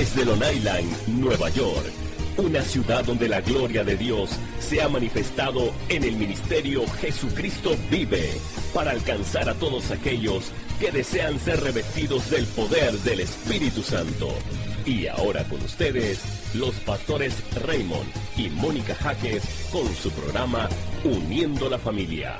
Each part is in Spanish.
desde Long Island, Nueva York, una ciudad donde la gloria de Dios se ha manifestado en el ministerio Jesucristo vive, para alcanzar a todos aquellos que desean ser revestidos del poder del Espíritu Santo. Y ahora con ustedes, los pastores Raymond y Mónica Jaques con su programa Uniendo la Familia.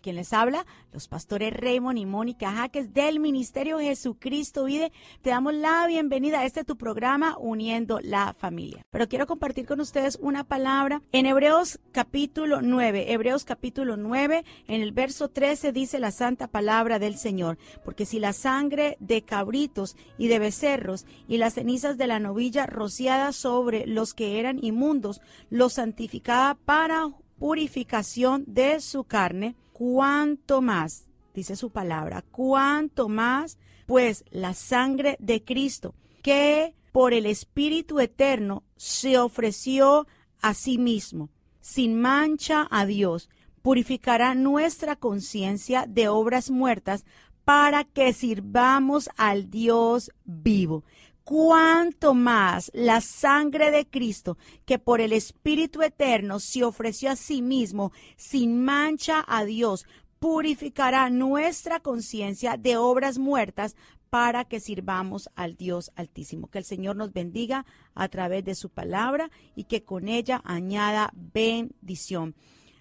Quien les habla, los pastores Raymond y Mónica Jaques del Ministerio Jesucristo Vive. Te damos la bienvenida a este tu programa Uniendo la Familia. Pero quiero compartir con ustedes una palabra en Hebreos capítulo 9. Hebreos capítulo 9, en el verso 13 dice la santa palabra del Señor. Porque si la sangre de cabritos y de becerros y las cenizas de la novilla rociadas sobre los que eran inmundos los santificaba para purificación de su carne, cuánto más, dice su palabra, cuánto más, pues la sangre de Cristo, que por el Espíritu Eterno se ofreció a sí mismo, sin mancha a Dios, purificará nuestra conciencia de obras muertas para que sirvamos al Dios vivo cuánto más la sangre de Cristo, que por el Espíritu Eterno se ofreció a sí mismo sin mancha a Dios, purificará nuestra conciencia de obras muertas para que sirvamos al Dios Altísimo. Que el Señor nos bendiga a través de su palabra y que con ella añada bendición.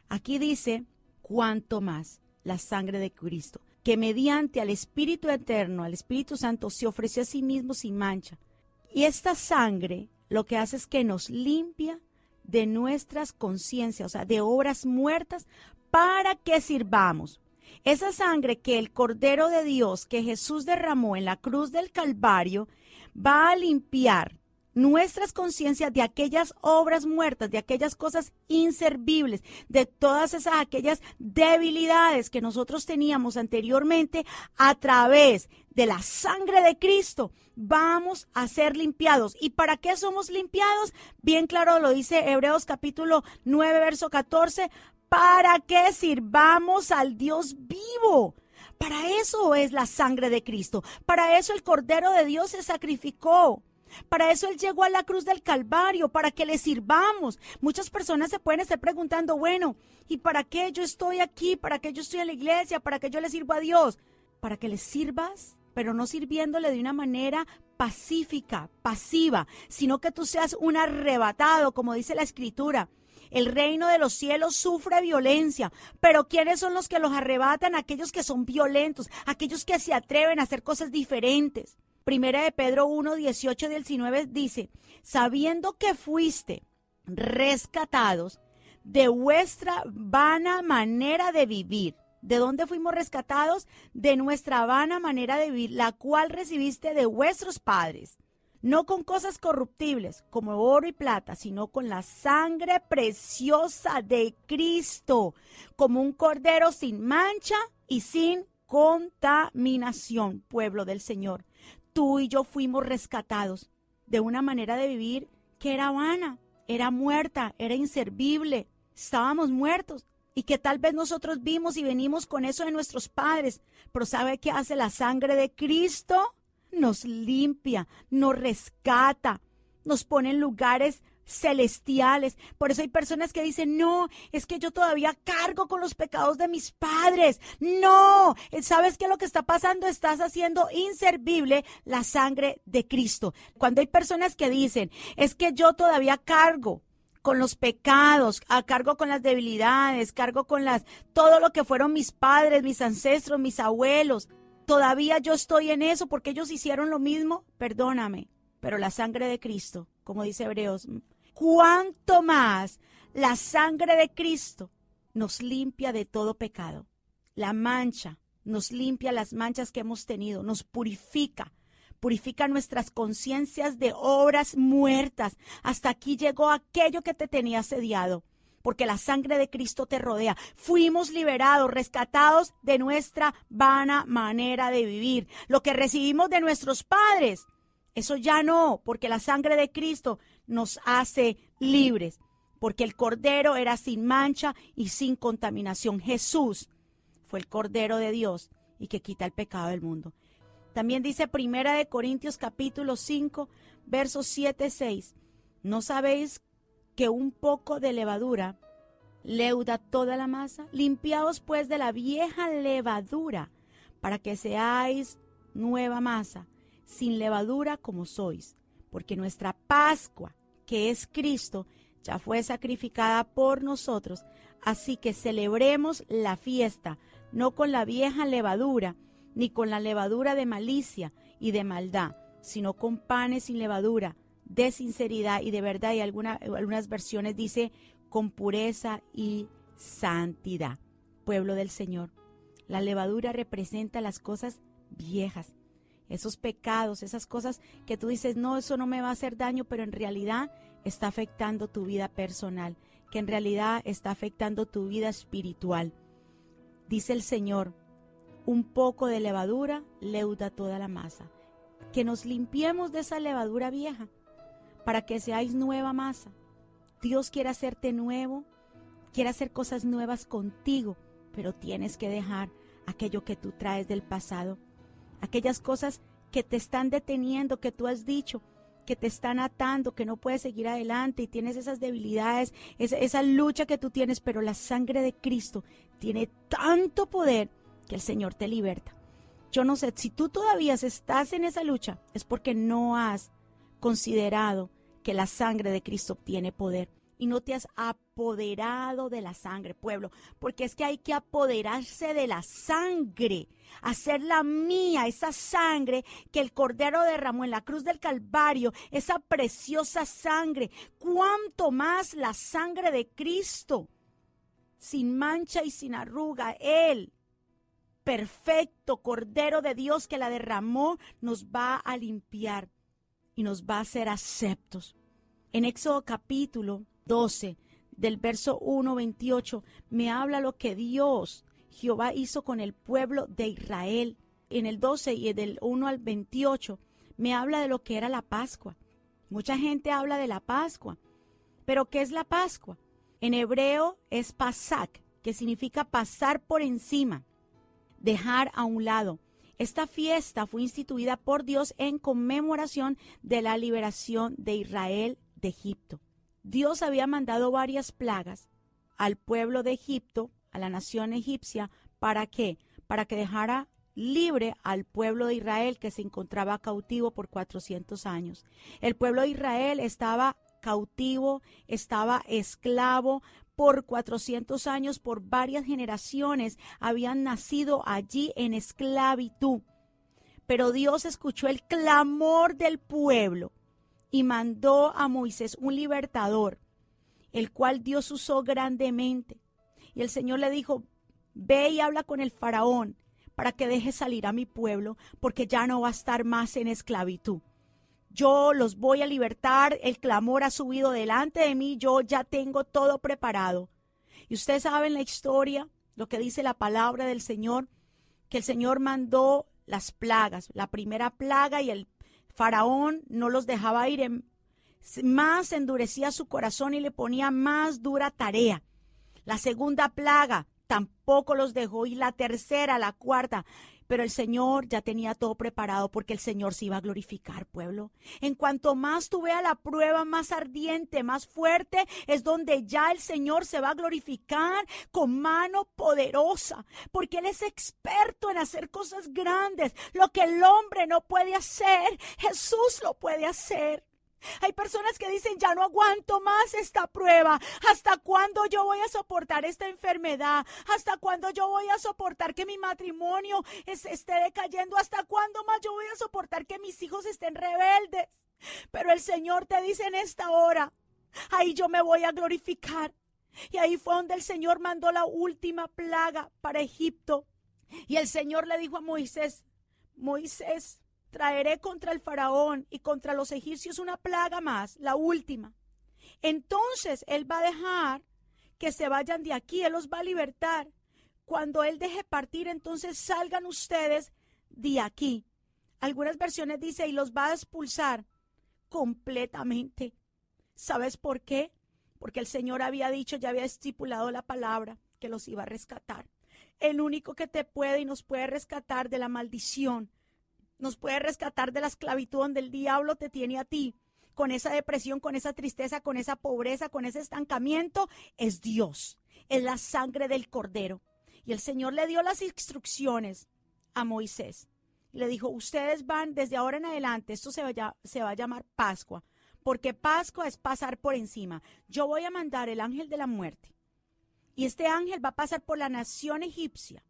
Aquí dice, cuánto más la sangre de Cristo que mediante al Espíritu Eterno, al Espíritu Santo, se ofreció a sí mismo sin mancha. Y esta sangre lo que hace es que nos limpia de nuestras conciencias, o sea, de obras muertas, para que sirvamos. Esa sangre que el Cordero de Dios, que Jesús derramó en la cruz del Calvario, va a limpiar nuestras conciencias de aquellas obras muertas, de aquellas cosas inservibles, de todas esas aquellas debilidades que nosotros teníamos anteriormente a través de la sangre de Cristo, vamos a ser limpiados. ¿Y para qué somos limpiados? Bien claro lo dice Hebreos capítulo 9, verso 14, para que sirvamos al Dios vivo. Para eso es la sangre de Cristo. Para eso el Cordero de Dios se sacrificó. Para eso Él llegó a la cruz del Calvario, para que le sirvamos. Muchas personas se pueden estar preguntando, bueno, ¿y para qué yo estoy aquí? ¿Para qué yo estoy en la iglesia? ¿Para qué yo le sirvo a Dios? Para que le sirvas, pero no sirviéndole de una manera pacífica, pasiva, sino que tú seas un arrebatado, como dice la Escritura. El reino de los cielos sufre violencia, pero ¿quiénes son los que los arrebatan? Aquellos que son violentos, aquellos que se atreven a hacer cosas diferentes. Primera de Pedro 1, 18 19 dice, sabiendo que fuiste rescatados de vuestra vana manera de vivir. ¿De dónde fuimos rescatados? De nuestra vana manera de vivir, la cual recibiste de vuestros padres. No con cosas corruptibles como oro y plata, sino con la sangre preciosa de Cristo, como un cordero sin mancha y sin contaminación, pueblo del Señor tú y yo fuimos rescatados de una manera de vivir que era vana, era muerta, era inservible, estábamos muertos y que tal vez nosotros vimos y venimos con eso de nuestros padres, pero ¿sabe qué hace la sangre de Cristo? Nos limpia, nos rescata, nos pone en lugares celestiales. Por eso hay personas que dicen, no, es que yo todavía cargo con los pecados de mis padres. No, ¿sabes qué lo que está pasando? Estás haciendo inservible la sangre de Cristo. Cuando hay personas que dicen, es que yo todavía cargo con los pecados, a cargo con las debilidades, cargo con las todo lo que fueron mis padres, mis ancestros, mis abuelos. Todavía yo estoy en eso porque ellos hicieron lo mismo. Perdóname, pero la sangre de Cristo, como dice Hebreos, cuánto más la sangre de Cristo nos limpia de todo pecado. La mancha nos limpia las manchas que hemos tenido, nos purifica, purifica nuestras conciencias de obras muertas. Hasta aquí llegó aquello que te tenía sediado, porque la sangre de Cristo te rodea. Fuimos liberados, rescatados de nuestra vana manera de vivir, lo que recibimos de nuestros padres. Eso ya no, porque la sangre de Cristo nos hace libres, porque el Cordero era sin mancha y sin contaminación. Jesús fue el Cordero de Dios y que quita el pecado del mundo. También dice Primera de Corintios capítulo 5, versos 7, 6. ¿No sabéis que un poco de levadura leuda toda la masa? Limpiaos pues de la vieja levadura para que seáis nueva masa, sin levadura como sois, porque nuestra Pascua, que es Cristo, ya fue sacrificada por nosotros, así que celebremos la fiesta, no con la vieja levadura, ni con la levadura de malicia y de maldad, sino con panes sin levadura, de sinceridad y de verdad, y algunas versiones dice con pureza y santidad. Pueblo del Señor, la levadura representa las cosas viejas, esos pecados, esas cosas que tú dices, no, eso no me va a hacer daño, pero en realidad está afectando tu vida personal, que en realidad está afectando tu vida espiritual. Dice el Señor, un poco de levadura leuda toda la masa. Que nos limpiemos de esa levadura vieja para que seáis nueva masa. Dios quiere hacerte nuevo, quiere hacer cosas nuevas contigo, pero tienes que dejar aquello que tú traes del pasado, aquellas cosas que te están deteniendo, que tú has dicho, que te están atando, que no puedes seguir adelante y tienes esas debilidades, esa, lucha que tú tienes, pero la sangre de Cristo tiene tanto poder que el Señor te liberta. Yo no sé, si tú todavía estás en esa lucha, es porque no has considerado que la sangre de Cristo tiene poder y no te has apoderado de la sangre, pueblo, porque es que hay que apoderarse de la sangre, hacerla mía, esa sangre que el Cordero derramó en la cruz del Calvario, esa preciosa sangre, cuánto más la sangre de Cristo, sin mancha y sin arruga, Él perfecto Cordero de Dios que la derramó, nos va a limpiar y nos va a hacer aceptos. En Éxodo capítulo 12, del verso 1, 28, me habla lo que Dios, Jehová, hizo con el pueblo de Israel. En el 12 y del 1 al 28, me habla de lo que era la Pascua. Mucha gente habla de la Pascua. Pero ¿qué es la Pascua? En hebreo es pasak, que significa pasar por encima dejar a un lado. Esta fiesta fue instituida por Dios en conmemoración de la liberación de Israel de Egipto. Dios había mandado varias plagas al pueblo de Egipto, a la nación egipcia, ¿para qué? Para que dejara libre al pueblo de Israel que se encontraba cautivo por 400 años. El pueblo de Israel estaba cautivo, estaba esclavo por 400 años, por varias generaciones, habían nacido allí en esclavitud. Pero Dios escuchó el clamor del pueblo y mandó a Moisés un libertador, el cual Dios usó grandemente. Y el Señor le dijo, ve y habla con el faraón para que deje salir a mi pueblo, porque ya no va a estar más en esclavitud yo los voy a libertar, el clamor ha subido delante de mí, yo ya tengo todo preparado. Y ustedes saben la historia, lo que dice la palabra del Señor, que el Señor mandó las plagas, la primera plaga y el faraón no los dejaba ir, en, más endurecía su corazón y le ponía más dura tarea. La segunda plaga tampoco los dejó y la tercera, la cuarta, pero el Señor ya tenía todo preparado porque el Señor se iba a glorificar, pueblo. En cuanto más tú veas la prueba más ardiente, más fuerte, es donde ya el Señor se va a glorificar con mano poderosa, porque Él es experto en hacer cosas grandes. Lo que el hombre no puede hacer, Jesús lo puede hacer. Hay personas que dicen, ya no aguanto más esta prueba. ¿Hasta cuándo yo voy a soportar esta enfermedad? ¿Hasta cuándo yo voy a soportar que mi matrimonio esté decayendo? ¿Hasta cuándo más yo voy a soportar que mis hijos estén rebeldes? Pero el Señor te dice en esta hora, ahí yo me voy a glorificar. Y ahí fue donde el Señor mandó la última plaga para Egipto. Y el Señor le dijo a Moisés, Moisés, traeré contra el faraón y contra los egipcios una plaga más, la última. Entonces él va a dejar que se vayan de aquí, él los va a libertar. Cuando él deje partir, entonces salgan ustedes de aquí. Algunas versiones dice y los va a expulsar completamente. ¿Sabes por qué? Porque el Señor había dicho, ya había estipulado la palabra que los iba a rescatar. El único que te puede y nos puede rescatar de la maldición nos puede rescatar de la esclavitud donde el diablo te tiene a ti, con esa depresión, con esa tristeza, con esa pobreza, con ese estancamiento, es Dios, es la sangre del cordero. Y el Señor le dio las instrucciones a Moisés. le dijo, ustedes van desde ahora en adelante, esto se va, se va a llamar Pascua, porque Pascua es pasar por encima. Yo voy a mandar el ángel de la muerte. Y este ángel va a pasar por la nación egipcia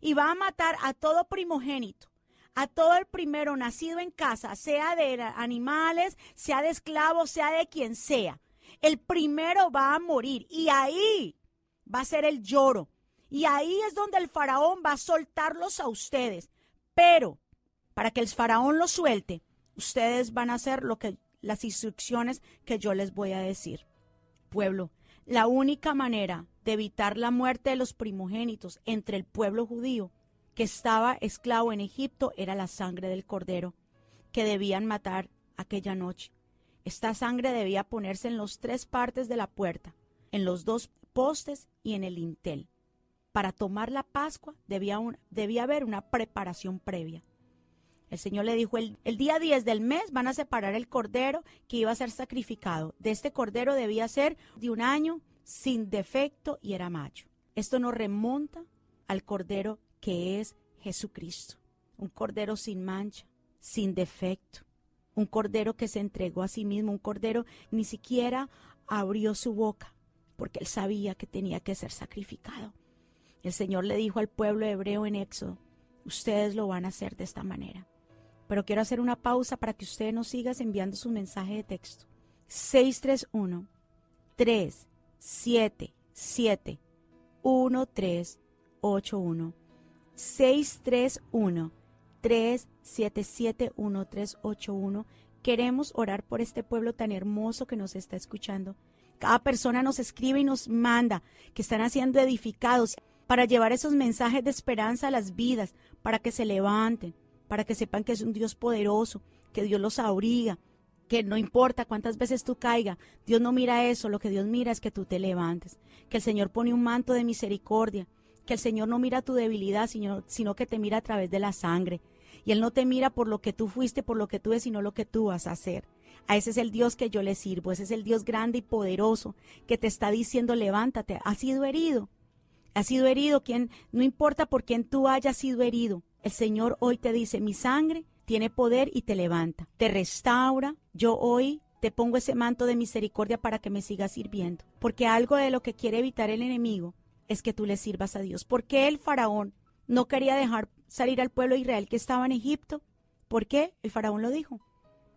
y va a matar a todo primogénito, a todo el primero nacido en casa, sea de animales, sea de esclavos, sea de quien sea. El primero va a morir y ahí va a ser el lloro. Y ahí es donde el faraón va a soltarlos a ustedes. Pero para que el faraón los suelte, ustedes van a hacer lo que las instrucciones que yo les voy a decir. Pueblo, la única manera de evitar la muerte de los primogénitos entre el pueblo judío que estaba esclavo en Egipto era la sangre del cordero que debían matar aquella noche. Esta sangre debía ponerse en las tres partes de la puerta, en los dos postes y en el lintel. Para tomar la Pascua debía, debía haber una preparación previa. El Señor le dijo, el, el, día 10 del mes van a separar el cordero que iba a ser sacrificado. De este cordero debía ser de un año, sin defecto y era macho. Esto nos remonta al cordero que es Jesucristo. Un cordero sin mancha, sin defecto. Un cordero que se entregó a sí mismo. Un cordero ni siquiera abrió su boca porque él sabía que tenía que ser sacrificado. El Señor le dijo al pueblo hebreo en Éxodo, ustedes lo van a hacer de esta manera. Pero quiero hacer una pausa para que usted nos siga enviando su mensaje de texto. 631 377 1381 631 377 1381 Queremos orar por este pueblo tan hermoso que nos está escuchando. Cada persona nos escribe y nos manda que están siendo edificados para llevar esos mensajes de esperanza a las vidas, para que se levanten, para que sepan que es un Dios poderoso, que Dios los abriga, que no importa cuántas veces tú caiga, Dios no mira eso, lo que Dios mira es que tú te levantes, que el Señor pone un manto de misericordia, que el Señor no mira tu debilidad, sino, que te mira a través de la sangre. Y Él no te mira por lo que tú fuiste, por lo que tú eres, sino lo que tú vas a hacer. A ese es el Dios que yo le sirvo, ese es el Dios grande y poderoso que te está diciendo levántate, has sido herido, has sido herido, quien, no importa por quién tú hayas sido herido, el Señor hoy te dice, mi sangre tiene poder y te levanta, te restaura. Yo hoy te pongo ese manto de misericordia para que me sigas sirviendo. Porque algo de lo que quiere evitar el enemigo es que tú le sirvas a Dios. ¿Por qué el faraón no quería dejar salir al pueblo de Israel que estaba en Egipto? ¿Por qué? El faraón lo dijo.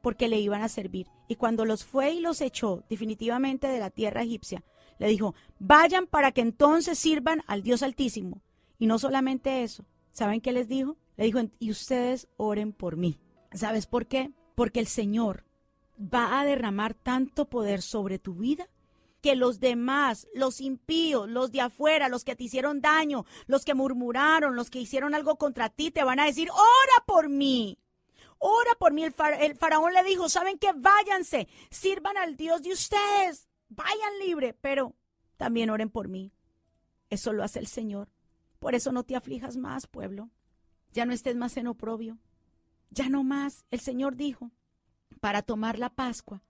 Porque le iban a servir. Y cuando los fue y los echó definitivamente de la tierra egipcia, le dijo, vayan para que entonces sirvan al Dios Altísimo. Y no solamente eso, ¿Saben qué les dijo? Le dijo, y ustedes oren por mí. ¿Sabes por qué? Porque el Señor va a derramar tanto poder sobre tu vida que los demás, los impíos, los de afuera, los que te hicieron daño, los que murmuraron, los que hicieron algo contra ti, te van a decir, ora por mí. Ora por mí. El, faraón le dijo, ¿saben qué? Váyanse, sirvan al Dios de ustedes, vayan libre, pero también oren por mí. Eso lo hace el Señor. Por eso no te aflijas más, pueblo. Ya no estés más en oprobio. Ya no más. El Señor dijo, para tomar la Pascua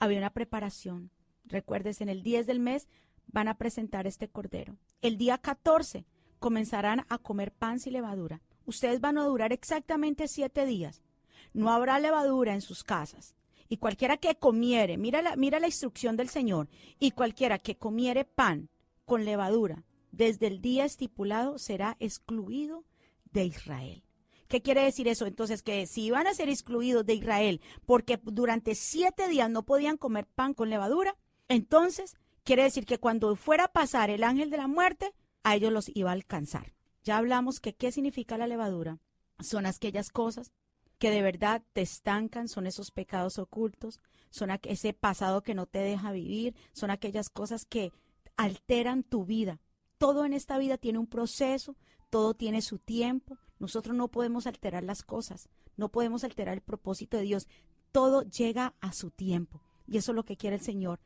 había una preparación. Recuerdes, en el 10 del mes van a presentar este cordero. El día 14 comenzarán a comer pan sin levadura. Ustedes van a durar exactamente siete días. No habrá levadura en sus casas. Y cualquiera que comiere, mira la, mira la instrucción del Señor, y cualquiera que comiere pan con levadura desde el día estipulado será excluido de Israel. ¿Qué quiere decir eso? Entonces, que si iban a ser excluidos de Israel porque durante siete días no podían comer pan con levadura, entonces quiere decir que cuando fuera a pasar el ángel de la muerte, a ellos los iba a alcanzar. Ya hablamos que qué significa la levadura. Son aquellas cosas que de verdad te estancan, son esos pecados ocultos, son ese pasado que no te deja vivir, son aquellas cosas que alteran tu vida, todo en esta vida tiene un proceso, todo tiene su tiempo. Nosotros no podemos alterar las cosas, no podemos alterar el propósito de Dios. Todo llega a su tiempo. Y eso es lo que quiere el Señor,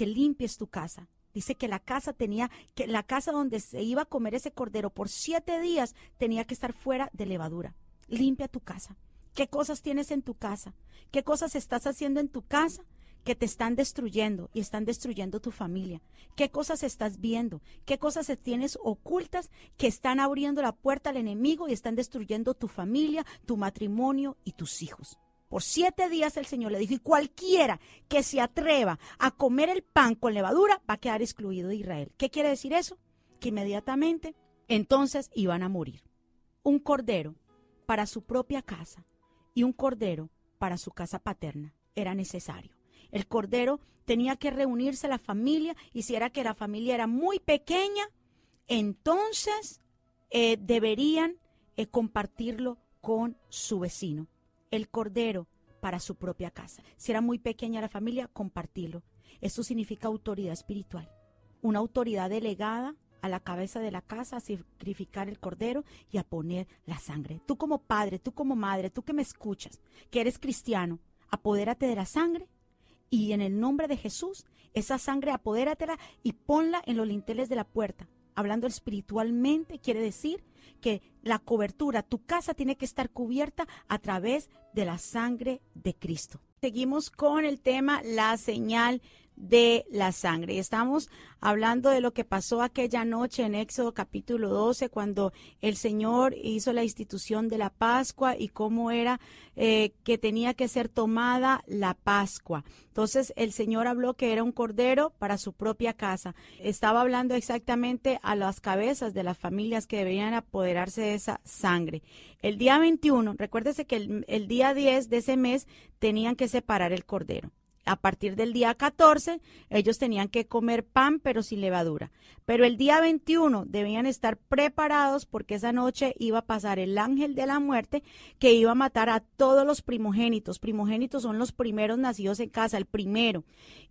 que limpies tu casa. Dice que la casa tenía, que la casa donde se iba a comer ese cordero por siete días tenía que estar fuera de levadura. Limpia tu casa. ¿Qué cosas tienes en tu casa? ¿Qué cosas estás haciendo en tu casa que te están destruyendo y están destruyendo tu familia? ¿Qué cosas estás viendo? ¿Qué cosas tienes ocultas que están abriendo la puerta al enemigo y están destruyendo tu familia, tu matrimonio y tus hijos? Por siete días el Señor le dijo, y cualquiera que se atreva a comer el pan con levadura va a quedar excluido de Israel. ¿Qué quiere decir eso? Que inmediatamente entonces iban a morir. Un cordero para su propia casa y un cordero para su casa paterna era necesario. El cordero tenía que reunirse la familia y si era que la familia era muy pequeña, entonces eh, deberían eh, compartirlo con su vecino el cordero para su propia casa. Si era muy pequeña la familia, compartirlo. Esto significa autoridad espiritual. Una autoridad delegada a la cabeza de la casa a sacrificar el cordero y a poner la sangre. Tú como padre, tú como madre, tú que me escuchas, que eres cristiano, apodérate de la sangre y en el nombre de Jesús, esa sangre apodératela y ponla en los linteles de la puerta. Hablando espiritualmente, quiere decir que la cobertura, tu casa tiene que estar cubierta a través de la sangre de Cristo. Seguimos con el tema la señal de la sangre. Estamos hablando de lo que pasó aquella noche en Éxodo capítulo 12, cuando el Señor hizo la institución de la Pascua y cómo era eh, que tenía que ser tomada la Pascua. Entonces el Señor habló que era un cordero para su propia casa. Estaba hablando exactamente a las cabezas de las familias que debían apoderarse de esa sangre. El día 21, recuérdese que el, el día 10 de ese mes tenían que separar el cordero a partir del día 14, ellos tenían que comer pan, pero sin levadura. Pero el día 21 debían estar preparados porque esa noche iba a pasar el ángel de la muerte que iba a matar a todos los primogénitos. Primogénitos son los primeros nacidos en casa, el primero.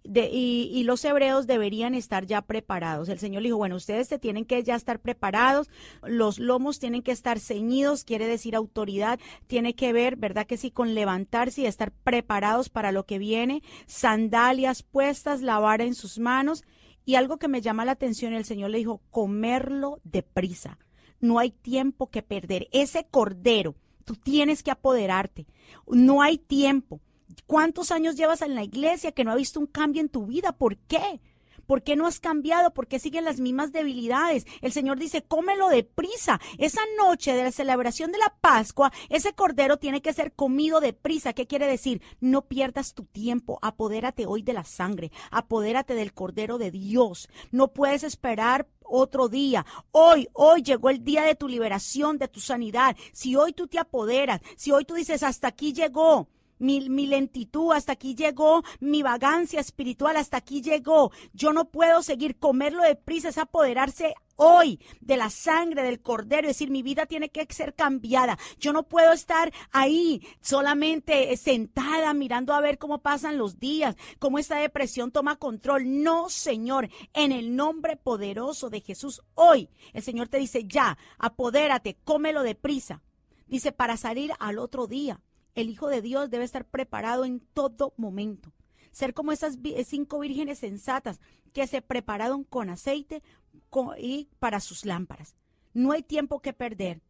y, los hebreos deberían estar ya preparados. El Señor dijo, bueno, ustedes se tienen que ya estar preparados, los lomos tienen que estar ceñidos, quiere decir autoridad, tiene que ver, ¿verdad que sí? Con levantarse y estar preparados para lo que viene sandalias puestas, la vara en sus manos. Y algo que me llama la atención, el Señor le dijo, comerlo deprisa. No hay tiempo que perder. Ese cordero, tú tienes que apoderarte. No hay tiempo. ¿Cuántos años llevas en la iglesia que no ha visto un cambio en tu vida? ¿Por qué? ¿Por qué no has cambiado? ¿Por qué siguen las mismas debilidades? El Señor dice, cómelo deprisa. Esa noche de la celebración de la Pascua, ese cordero tiene que ser comido deprisa. ¿Qué quiere decir? No pierdas tu tiempo. Apodérate hoy de la sangre. Apodérate del cordero de Dios. No puedes esperar otro día. Hoy, hoy llegó el día de tu liberación, de tu sanidad. Si hoy tú te apoderas, si hoy tú dices, hasta aquí llegó, mi, lentitud, hasta aquí llegó, mi vagancia espiritual, hasta aquí llegó. Yo no puedo seguir, comerlo de prisa, es apoderarse hoy de la sangre del cordero, es decir, mi vida tiene que ser cambiada. Yo no puedo estar ahí solamente sentada mirando a ver cómo pasan los días, cómo esta depresión toma control. No, Señor, en el nombre poderoso de Jesús, hoy el Señor te dice, ya, apodérate, cómelo de prisa. Dice, para salir al otro día. El Hijo de Dios debe estar preparado en todo momento. Ser como esas cinco vírgenes sensatas que se prepararon con aceite y para sus lámparas. No hay tiempo que perder.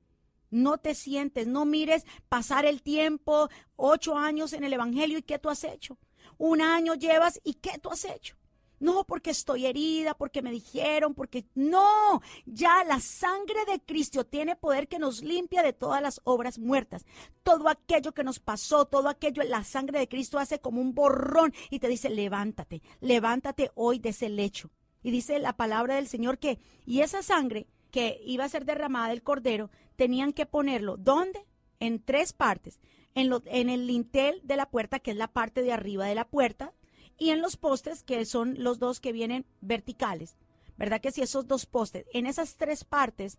No te sientes, no mires pasar el tiempo, ocho años en el Evangelio y qué tú has hecho. Un año llevas y qué tú has hecho. No porque estoy herida, porque me dijeron, porque no, ya la sangre de Cristo tiene poder que nos limpia de todas las obras muertas. Todo aquello que nos pasó, todo aquello, la sangre de Cristo hace como un borrón y te dice, levántate, levántate hoy de ese lecho. Y dice la palabra del Señor que, y esa sangre que iba a ser derramada del cordero, tenían que ponerlo, ¿dónde? En tres partes. En, lo, en el lintel de la puerta, que es la parte de arriba de la puerta, y en los postes, que son los dos que vienen verticales. ¿Verdad que si esos dos postes, en esas tres partes,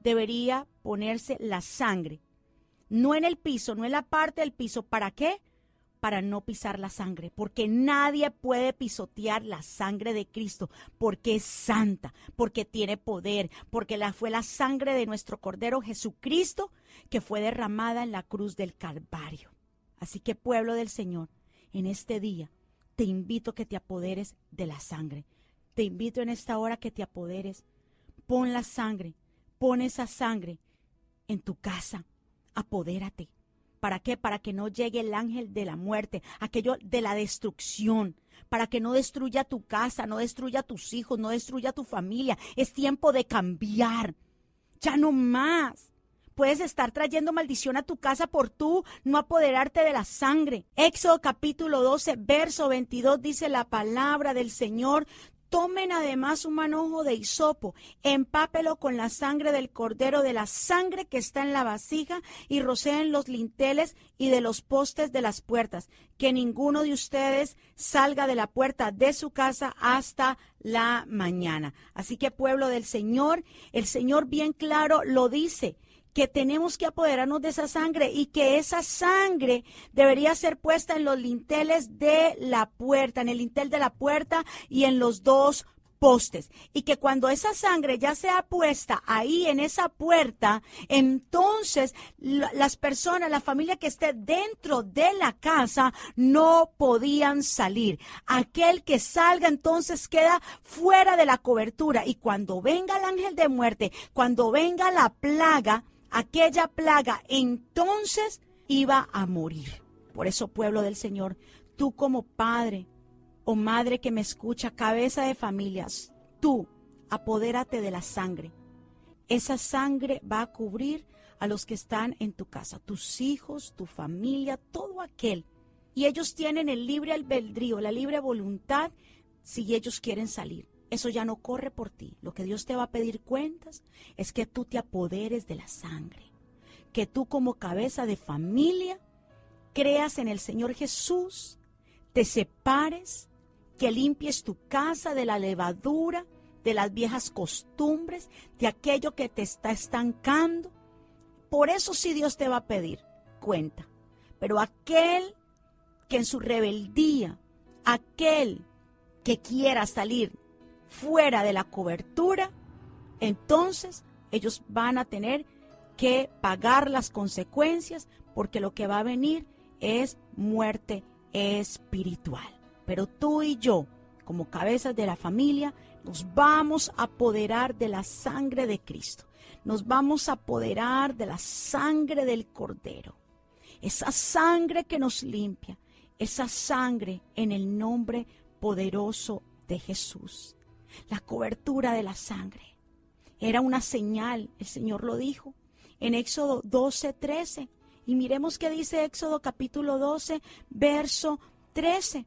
debería ponerse la sangre? No en el piso, no en la parte del piso. ¿Para qué? Para no pisar la sangre, porque nadie puede pisotear la sangre de Cristo, porque es santa, porque tiene poder, porque la, fue la sangre de nuestro Cordero Jesucristo que fue derramada en la cruz del Calvario. Así que pueblo del Señor, en este día, te invito a que te apoderes de la sangre. Te invito en esta hora que te apoderes. Pon la sangre, pon esa sangre en tu casa. Apodérate ¿Para qué? Para que no llegue el ángel de la muerte, aquello de la destrucción, para que no destruya tu casa, no destruya tus hijos, no destruya tu familia. Es tiempo de cambiar. Ya no más. Puedes estar trayendo maldición a tu casa por tú no apoderarte de la sangre. Éxodo capítulo 12, verso 22 dice la palabra del Señor. Tomen además un manojo de hisopo, empápelo con la sangre del cordero, de la sangre que está en la vasija, y roceen los linteles y de los postes de las puertas. Que ninguno de ustedes salga de la puerta de su casa hasta la mañana. Así que pueblo del Señor, el Señor bien claro lo dice que tenemos que apoderarnos de esa sangre y que esa sangre debería ser puesta en los linteles de la puerta, en el lintel de la puerta y en los dos postes. Y que cuando esa sangre ya sea puesta ahí en esa puerta, entonces las personas, la familia que esté dentro de la casa no podían salir. Aquel que salga entonces queda fuera de la cobertura. Y cuando venga el ángel de muerte, cuando venga la plaga, aquella plaga, entonces iba a morir. Por eso, pueblo del Señor, tú como padre o madre que me escucha, cabeza de familias, tú apodérate de la sangre. Esa sangre va a cubrir a los que están en tu casa, tus hijos, tu familia, todo aquel. Y ellos tienen el libre albedrío, la libre voluntad si ellos quieren salir. Eso ya no corre por ti. Lo que Dios te va a pedir cuentas es que tú te apoderes de la sangre. Que tú como cabeza de familia creas en el Señor Jesús, te separes, que limpies tu casa de la levadura, de las viejas costumbres, de aquello que te está estancando. Por eso sí Dios te va a pedir cuenta. Pero aquel que en su rebeldía, aquel que quiera salir fuera de la cobertura, entonces ellos van a tener que pagar las consecuencias porque lo que va a venir es muerte espiritual. Pero tú y yo, como cabezas de la familia, nos vamos a apoderar de la sangre de Cristo. Nos vamos a apoderar de la sangre del Cordero. Esa sangre que nos limpia. Esa sangre en el nombre poderoso de Jesús la cobertura de la sangre. Era una señal, el Señor lo dijo en Éxodo 12, 13. Y miremos qué dice Éxodo capítulo 12, verso 13.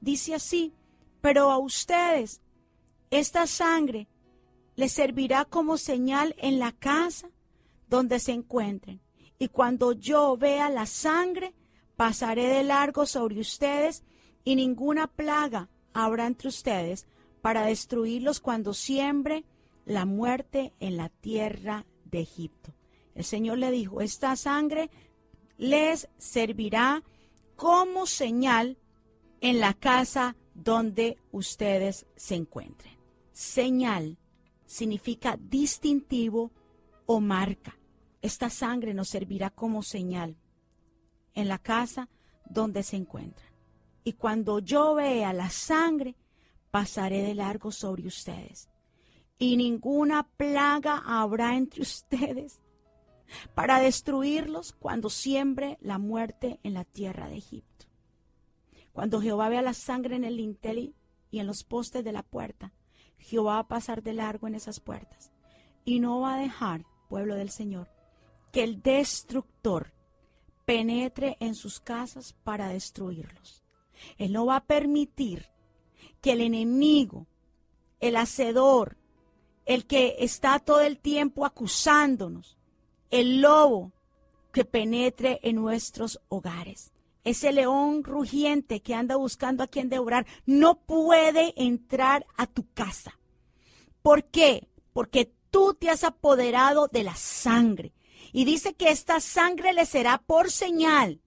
Dice así, pero a ustedes esta sangre les servirá como señal en la casa donde se encuentren. Y cuando yo vea la sangre, pasaré de largo sobre ustedes y ninguna plaga habrá entre ustedes para destruirlos cuando siembre la muerte en la tierra de Egipto. El Señor le dijo, esta sangre les servirá como señal en la casa donde ustedes se encuentren. Señal significa distintivo o marca. Esta sangre nos servirá como señal en la casa donde se encuentran. Y cuando yo vea la sangre, pasaré de largo sobre ustedes, y ninguna plaga habrá entre ustedes para destruirlos cuando siembre la muerte en la tierra de Egipto. Cuando Jehová vea la sangre en el lintel y en los postes de la puerta, Jehová va a pasar de largo en esas puertas y no va a dejar, pueblo del Señor, que el destructor penetre en sus casas para destruirlos. Él no va a permitir que el enemigo, el hacedor, el que está todo el tiempo acusándonos, el lobo que penetre en nuestros hogares. Ese león rugiente que anda buscando a quien devorar no puede entrar a tu casa. ¿Por qué? Porque tú te has apoderado de la sangre. Y dice que esta sangre le será por señal.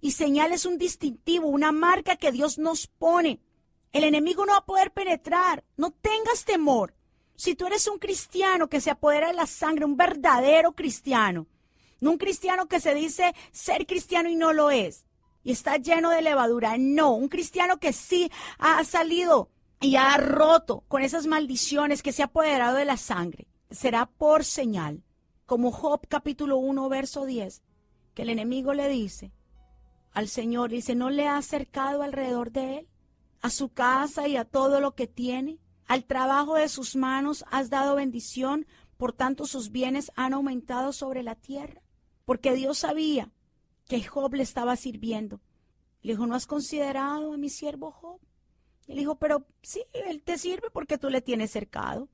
Y señal es un distintivo, una marca que Dios nos pone el enemigo no va a poder penetrar. No tengas temor. Si tú eres un cristiano que se apodera de la sangre, un verdadero cristiano, no un cristiano que se dice ser cristiano y no lo es, y está lleno de levadura, no, un cristiano que sí ha salido y ha roto con esas maldiciones, que se ha apoderado de la sangre, será por señal, como Job capítulo 1, verso 10, que el enemigo le dice al Señor, dice, ¿no le ha acercado alrededor de él? A su casa y a todo lo que tiene. Al trabajo de sus manos has dado bendición, por tanto sus bienes han aumentado sobre la tierra. Porque Dios sabía que Job le estaba sirviendo. Le dijo, ¿no has considerado a mi siervo Job? Le dijo, pero sí, él te sirve porque tú le tienes cercado.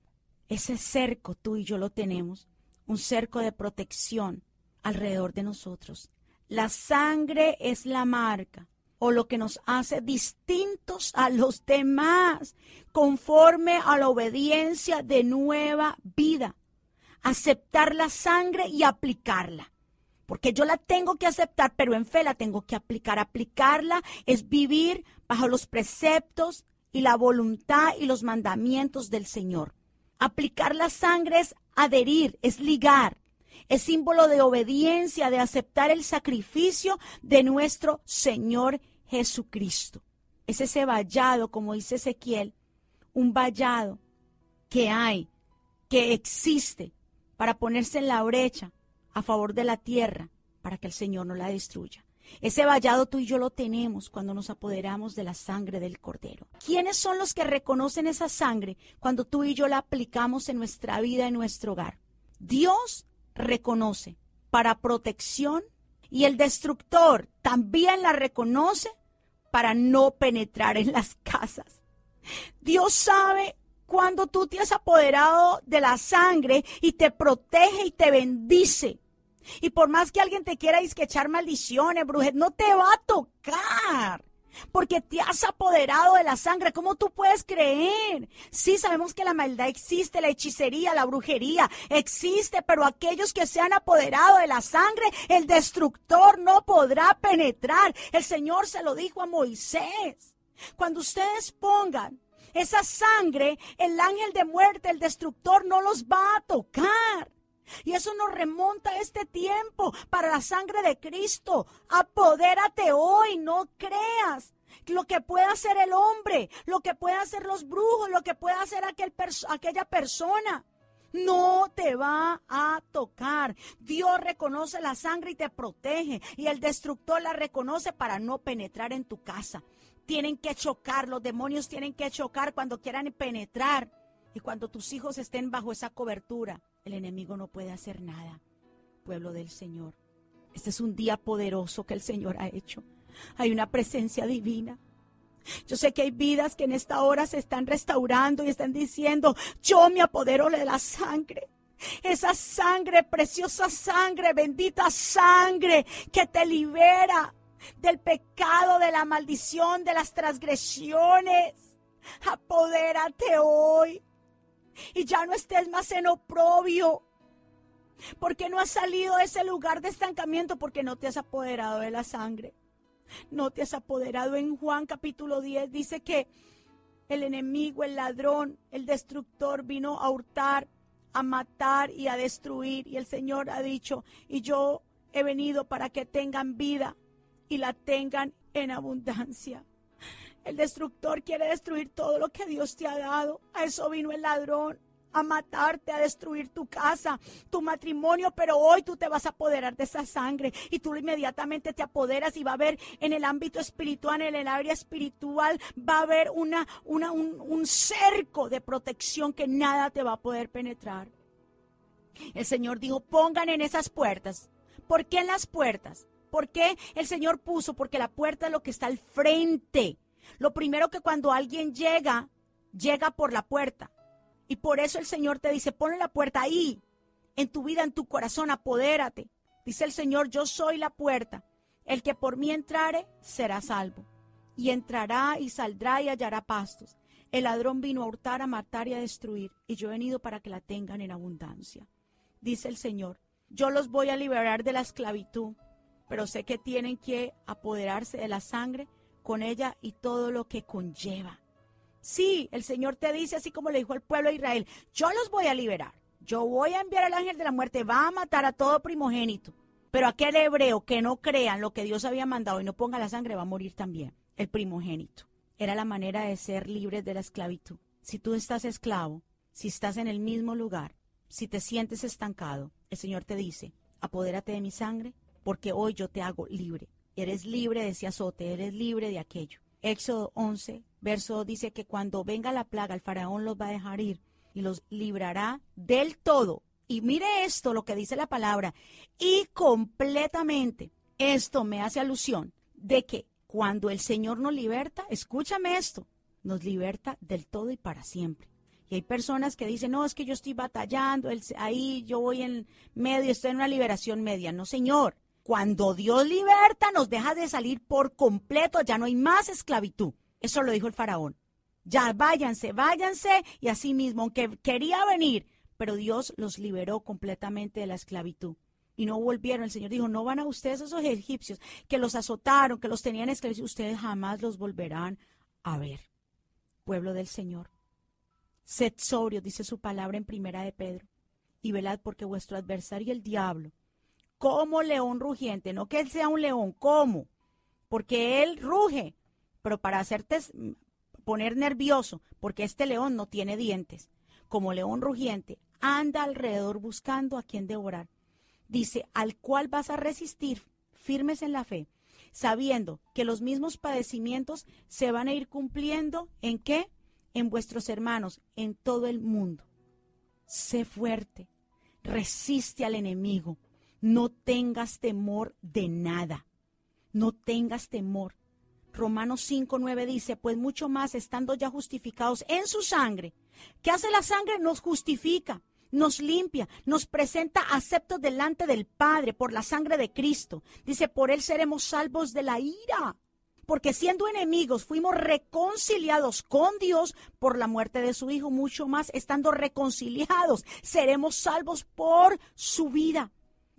Ese cerco tú y yo lo tenemos, un cerco de protección alrededor de nosotros. La sangre es la marca o lo que nos hace distintos a los demás, conforme a la obediencia de nueva vida. Aceptar la sangre y aplicarla. Porque yo la tengo que aceptar, pero en fe la tengo que aplicar. Aplicarla es vivir bajo los preceptos y la voluntad y los mandamientos del Señor. Aplicar la sangre es adherir, es ligar, es símbolo de obediencia, de aceptar el sacrificio de nuestro Señor Jesucristo. Es ese vallado, como dice Ezequiel, un vallado que hay, que existe para ponerse en la brecha a favor de la tierra, para que el Señor no la destruya. Ese vallado tú y yo lo tenemos cuando nos apoderamos de la sangre del cordero. ¿Quiénes son los que reconocen esa sangre cuando tú y yo la aplicamos en nuestra vida, en nuestro hogar? Dios reconoce para protección y el destructor también la reconoce para no penetrar en las casas. Dios sabe cuando tú te has apoderado de la sangre y te protege y te bendice. Y por más que alguien te quiera echar maldiciones, brujet, no te va a tocar. Porque te has apoderado de la sangre. ¿Cómo tú puedes creer? Sí, sabemos que la maldad existe, la hechicería, la brujería existe, pero aquellos que se han apoderado de la sangre, el destructor no podrá penetrar. El Señor se lo dijo a Moisés. Cuando ustedes pongan esa sangre, el ángel de muerte, el destructor, no los va a tocar. Y eso nos remonta a este tiempo para la sangre de Cristo. Apodérate hoy, no creas lo que pueda hacer el hombre, lo que pueda hacer los brujos, lo que pueda hacer aquel aquella persona. No te va a tocar. Dios reconoce la sangre y te protege. Y el destructor la reconoce para no penetrar en tu casa. Tienen que chocar, los demonios tienen que chocar cuando quieran penetrar. Y cuando tus hijos estén bajo esa cobertura, el enemigo no puede hacer nada. Pueblo del Señor. Este es un día poderoso que el Señor ha hecho. Hay una presencia divina. Yo sé que hay vidas que en esta hora se están restaurando y están diciendo, yo me apodero de la sangre. Esa sangre, preciosa sangre, bendita sangre que te libera del pecado, de la maldición, de las transgresiones. Apodérate hoy y ya no estés más en oprobio. Porque no has salido de ese lugar de estancamiento porque no te has apoderado de la sangre. No te has apoderado. En Juan capítulo 10 dice que el enemigo, el ladrón, el destructor vino a hurtar, a matar y a destruir. Y el Señor ha dicho, y yo he venido para que tengan vida y la tengan en abundancia. El destructor quiere destruir todo lo que Dios te ha dado. A eso vino el ladrón a matarte, a destruir tu casa, tu matrimonio, pero hoy tú te vas a apoderar de esa sangre y tú inmediatamente te apoderas y va a haber en el ámbito espiritual, en el área espiritual, va a haber una, una, un, un cerco de protección que nada te va a poder penetrar. El Señor dijo, pongan en esas puertas. ¿Por qué en las puertas? ¿Por qué el Señor puso? Porque la puerta es lo que está al frente. Lo primero que cuando alguien llega, llega por la puerta. Y por eso el Señor te dice, pon la puerta ahí, en tu vida, en tu corazón, apodérate. Dice el Señor, yo soy la puerta. El que por mí entrare será salvo. Y entrará y saldrá y hallará pastos. El ladrón vino a hurtar, a matar y a destruir. Y yo he venido para que la tengan en abundancia. Dice el Señor, yo los voy a liberar de la esclavitud, pero sé que tienen que apoderarse de la sangre con ella y todo lo que conlleva. Sí, el Señor te dice así como le dijo al pueblo de Israel, yo los voy a liberar, yo voy a enviar al ángel de la muerte, va a matar a todo primogénito, pero aquel hebreo que no crea en lo que Dios había mandado y no ponga la sangre va a morir también, el primogénito. Era la manera de ser libres de la esclavitud. Si tú estás esclavo, si estás en el mismo lugar, si te sientes estancado, el Señor te dice, apodérate de mi sangre porque hoy yo te hago libre. Eres libre de ese azote, eres libre de aquello. Éxodo 11, verso 2 dice que cuando venga la plaga, el faraón los va a dejar ir y los librará del todo. Y mire esto, lo que dice la palabra, y completamente. Esto me hace alusión de que cuando el Señor nos liberta, escúchame esto, nos liberta del todo y para siempre. Y hay personas que dicen, no, es que yo estoy batallando, ahí yo voy en medio, estoy en una liberación media. No, Señor, cuando Dios liberta, nos deja de salir por completo, ya no hay más esclavitud. Eso lo dijo el faraón. Ya váyanse, váyanse, y así mismo, aunque quería venir, pero Dios los liberó completamente de la esclavitud. Y no volvieron. El Señor dijo, no van a ustedes esos egipcios que los azotaron, que los tenían esclavos, ustedes jamás los volverán a ver. Pueblo del Señor. Sed sobrio, dice su palabra en primera de Pedro, y velad porque vuestro adversario el diablo, como león rugiente, no que él sea un león, ¿cómo? Porque él ruge, pero para hacerte poner nervioso, porque este león no tiene dientes, como león rugiente, anda alrededor buscando a quien devorar. Dice, al cual vas a resistir firmes en la fe, sabiendo que los mismos padecimientos se van a ir cumpliendo en qué? En vuestros hermanos, en todo el mundo. Sé fuerte, resiste al enemigo no tengas temor de nada. No tengas temor. Romanos 5, 9 dice, pues mucho más estando ya justificados en su sangre. ¿Qué hace la sangre? Nos justifica, nos limpia, nos presenta aceptos delante del Padre por la sangre de Cristo. Dice, por él seremos salvos de la ira. Porque siendo enemigos fuimos reconciliados con Dios por la muerte de su Hijo, mucho más estando reconciliados, seremos salvos por su vida.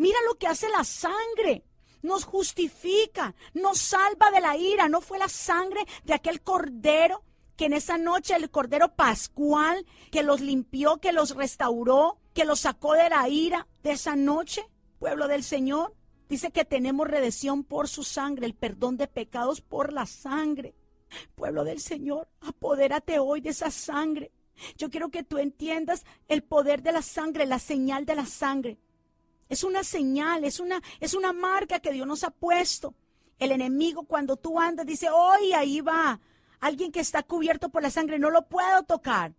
Mira lo que hace la sangre. Nos justifica, nos salva de la ira. No fue la sangre de aquel cordero que en esa noche el cordero pascual que los limpió, que los restauró, que los sacó de la ira de esa noche, pueblo del Señor. Dice que tenemos redención por su sangre, el perdón de pecados por la sangre. Pueblo del Señor, apodérate hoy de esa sangre. Yo quiero que tú entiendas el poder de la sangre, la señal de la sangre. Es una señal, es una, es una marca que Dios nos ha puesto. El enemigo cuando tú andas dice, hoy ahí va alguien que está cubierto por la sangre, no lo puedo tocar.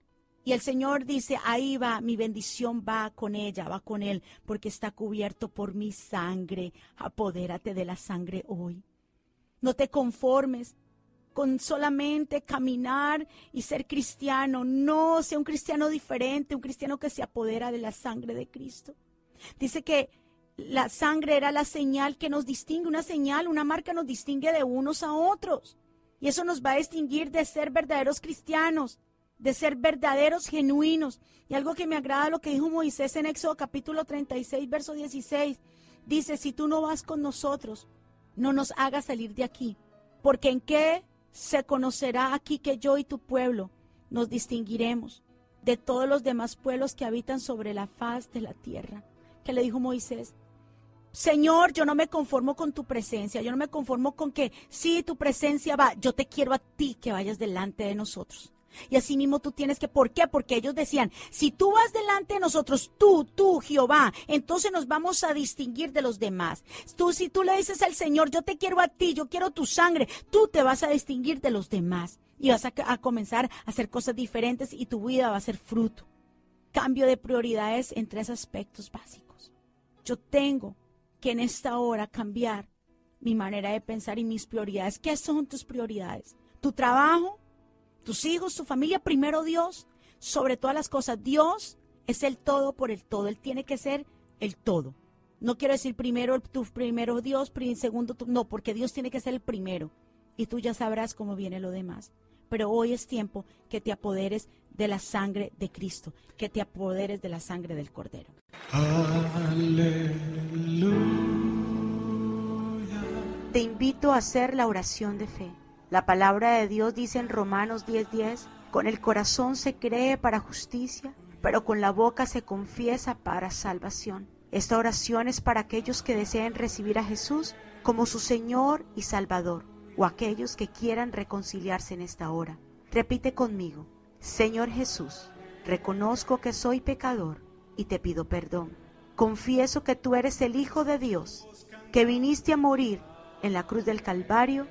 Y el Señor dice, ahí va, mi bendición va con ella, va con él, porque está cubierto por mi sangre. Apodérate de la sangre hoy. No te conformes con solamente caminar y ser cristiano. No, sea un cristiano diferente, un cristiano que se apodera de la sangre de Cristo. Dice que la sangre era la señal que nos distingue, una señal, una marca nos distingue de unos a otros. Y eso nos va a distinguir de ser verdaderos cristianos, de ser verdaderos genuinos. Y algo que me agrada lo que dijo Moisés en Éxodo capítulo 36, verso 16. Dice, si tú no vas con nosotros, no nos hagas salir de aquí. Porque en qué se conocerá aquí que yo y tu pueblo nos distinguiremos de todos los demás pueblos que habitan sobre la faz de la tierra que le dijo Moisés, Señor, yo no me conformo con tu presencia, yo no me conformo con que sí, tu presencia va, yo te quiero a ti que vayas delante de nosotros. Y así mismo tú tienes que, ¿por qué? Porque ellos decían, si tú vas delante de nosotros, tú, tú, Jehová, entonces nos vamos a distinguir de los demás. Tú, si tú le dices al Señor, yo te quiero a ti, yo quiero tu sangre, tú te vas a distinguir de los demás. Y vas a, a comenzar a hacer cosas diferentes y tu vida va a ser fruto. Cambio de prioridades en tres aspectos básicos. Yo tengo que en esta hora cambiar mi manera de pensar y mis prioridades. ¿Qué son tus prioridades? Tu trabajo, tus hijos, tu familia, primero Dios, sobre todas las cosas. Dios es el todo por el todo. Él tiene que ser el todo. No quiero decir primero tu primero Dios, segundo tú, no, porque Dios tiene que ser el primero y tú ya sabrás cómo viene lo demás. Pero hoy es tiempo que te apoderes de la sangre de Cristo, que te apoderes de la sangre del Cordero. Te invito a hacer la oración de fe. La palabra de Dios dice en Romanos 10:10, con el corazón se cree para justicia, pero con la boca se confiesa para salvación. Esta oración es para aquellos que deseen recibir a Jesús como su Señor y Salvador, o aquellos que quieran reconciliarse en esta hora. Repite conmigo, Señor Jesús, reconozco que soy pecador y te pido perdón. Confieso que tú eres el Hijo de Dios que viniste a morir en la cruz del Calvario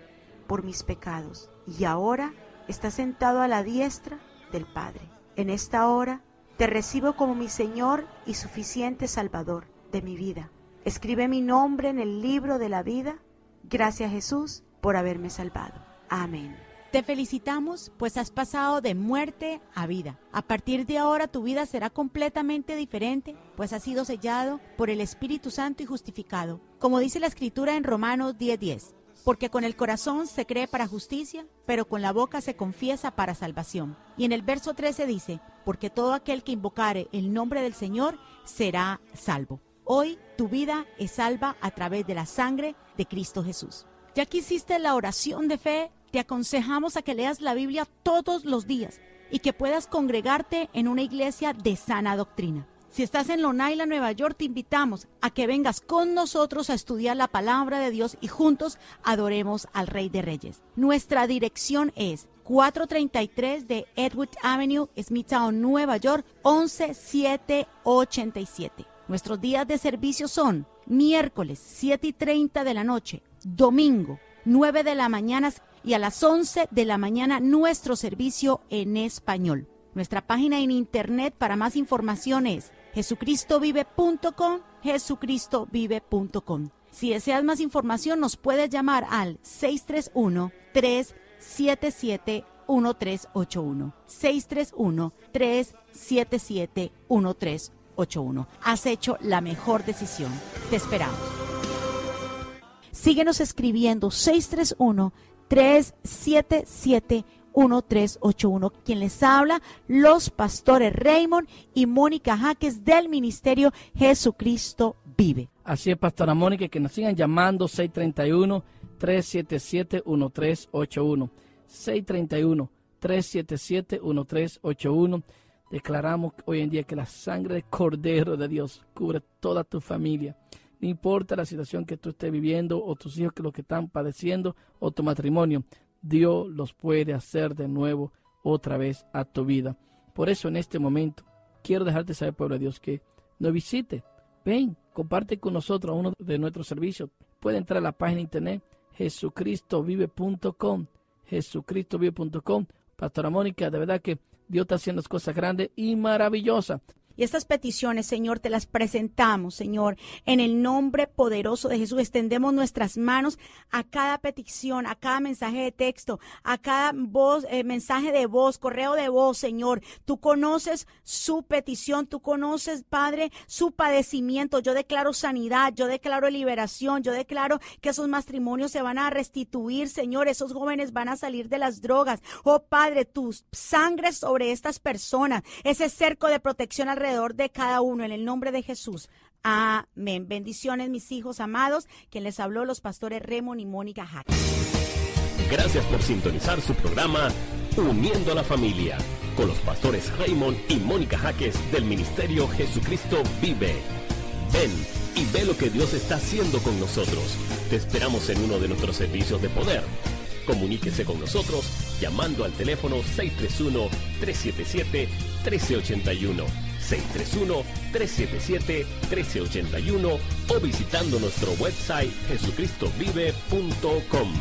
por mis pecados y ahora estás sentado a la diestra del Padre. En esta hora te recibo como mi Señor y suficiente Salvador de mi vida. Escribe mi nombre en el libro de la vida. Gracias Jesús por haberme salvado. Amén. Te felicitamos, pues has pasado de muerte a vida. A partir de ahora tu vida será completamente diferente, pues has sido sellado por el Espíritu Santo y justificado. Como dice la Escritura en Romanos 10:10, porque con el corazón se cree para justicia, pero con la boca se confiesa para salvación. Y en el verso 13 dice, porque todo aquel que invocare el nombre del Señor será salvo. Hoy tu vida es salva a través de la sangre de Cristo Jesús. Ya que hiciste la oración de fe, te aconsejamos a que leas la Biblia todos los días y que puedas congregarte en una iglesia de sana doctrina. Si estás en Long Island, Nueva York, te invitamos a que vengas con nosotros a estudiar la palabra de Dios y juntos adoremos al Rey de Reyes. Nuestra dirección es 433 de Edward Avenue, Smithtown, Nueva York, 11787. Nuestros días de servicio son miércoles 7 y 30 de la noche, domingo 9 de la mañana y a las 11 de la mañana nuestro servicio en español. Nuestra página en internet para más información es jesucristovive.com, jesucristovive.com. Si deseas más información nos puedes llamar al 631 377 1381. 631 377 1381. Has hecho la mejor decisión. Te esperamos. Síguenos escribiendo 631 377 1381. Quien les habla, los pastores Raymond y Mónica Jaques del Ministerio Jesucristo Vive. Así es, Pastora Mónica, que nos sigan llamando 631-377-1381. 631-377-1381. Declaramos hoy en día que la sangre del Cordero de Dios cubre toda tu familia no importa la situación que tú estés viviendo o tus hijos que lo que están padeciendo o tu matrimonio, Dios los puede hacer de nuevo otra vez a tu vida. Por eso en este momento quiero dejarte saber, pueblo de Dios, que nos visite. Ven, comparte con nosotros uno de nuestros servicios. Puede entrar a la página de internet jesucristovive.com. Jesucristovive.com. Pastora Mónica, de verdad que Dios está haciendo cosas grandes y maravillosas. Y estas peticiones, Señor, te las presentamos, Señor. En el nombre poderoso de Jesús, extendemos nuestras manos a cada petición, a cada mensaje de texto, a cada voz, eh, mensaje de voz, correo de voz, Señor. Tú conoces su petición, tú conoces, Padre, su padecimiento. Yo declaro sanidad, yo declaro liberación, yo declaro que esos matrimonios se van a restituir, Señor. Esos jóvenes van a salir de las drogas. Oh, Padre, tu sangre sobre estas personas, ese cerco de protección de cada uno en el nombre de Jesús. Amén. Bendiciones, mis hijos amados. Quien les habló, los pastores Remon y Mónica Hack. Gracias por sintonizar su programa Uniendo a la Familia con los pastores Raymond y Mónica Jaques del Ministerio Jesucristo Vive. Ven y ve lo que Dios está haciendo con nosotros. Te esperamos en uno de nuestros servicios de poder. Comuníquese con nosotros llamando al teléfono 631-377-1381 631-377-1381 o visitando nuestro website jesucristovive.com.